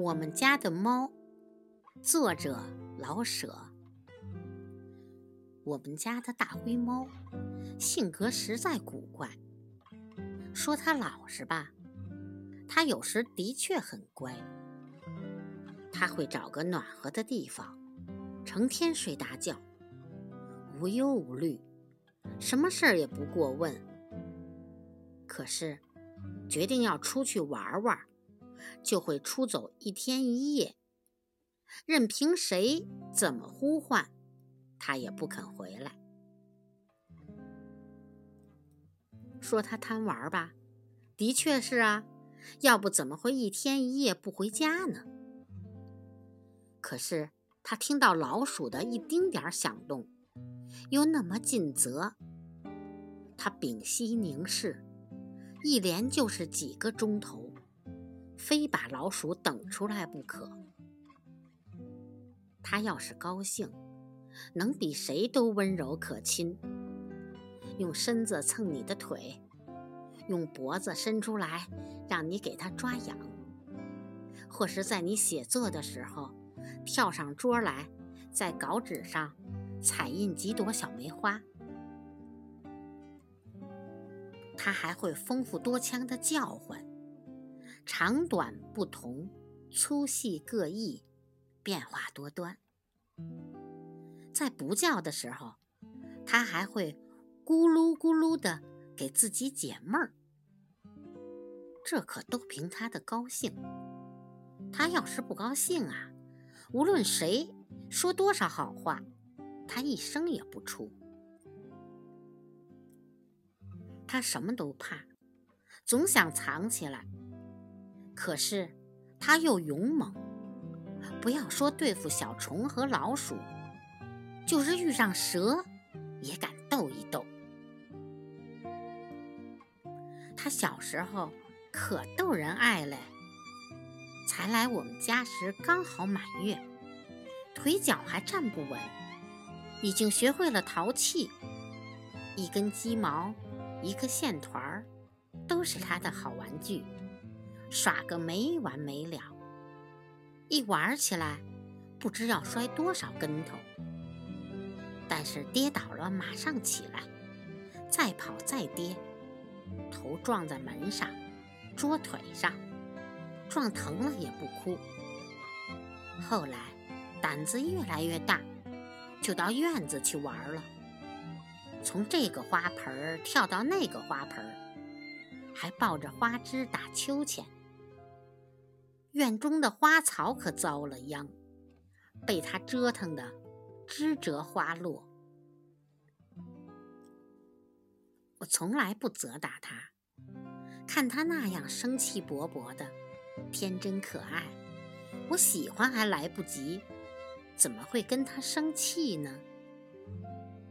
我们家的猫，作者老舍。我们家的大灰猫性格实在古怪。说它老实吧，它有时的确很乖。它会找个暖和的地方，成天睡大觉，无忧无虑，什么事儿也不过问。可是，决定要出去玩玩。就会出走一天一夜，任凭谁怎么呼唤，他也不肯回来。说他贪玩吧，的确是啊，要不怎么会一天一夜不回家呢？可是他听到老鼠的一丁点响动，又那么尽责，他屏息凝视，一连就是几个钟头。非把老鼠等出来不可。他要是高兴，能比谁都温柔可亲，用身子蹭你的腿，用脖子伸出来让你给他抓痒，或是在你写作的时候跳上桌来，在稿纸上彩印几朵小梅花。他还会丰富多腔的叫唤。长短不同，粗细各异，变化多端。在不叫的时候，它还会咕噜咕噜的给自己解闷儿。这可都凭它的高兴。它要是不高兴啊，无论谁说多少好话，它一声也不出。它什么都怕，总想藏起来。可是，他又勇猛，不要说对付小虫和老鼠，就是遇上蛇，也敢斗一斗。他小时候可逗人爱嘞，才来我们家时刚好满月，腿脚还站不稳，已经学会了淘气，一根鸡毛，一个线团儿，都是他的好玩具。耍个没完没了，一玩起来不知要摔多少跟头。但是跌倒了马上起来，再跑再跌，头撞在门上、桌腿上，撞疼了也不哭。后来胆子越来越大，就到院子去玩了，从这个花盆跳到那个花盆，还抱着花枝打秋千。院中的花草可遭了殃，被他折腾的枝折花落。我从来不责打他，看他那样生气勃勃的，天真可爱，我喜欢还来不及，怎么会跟他生气呢？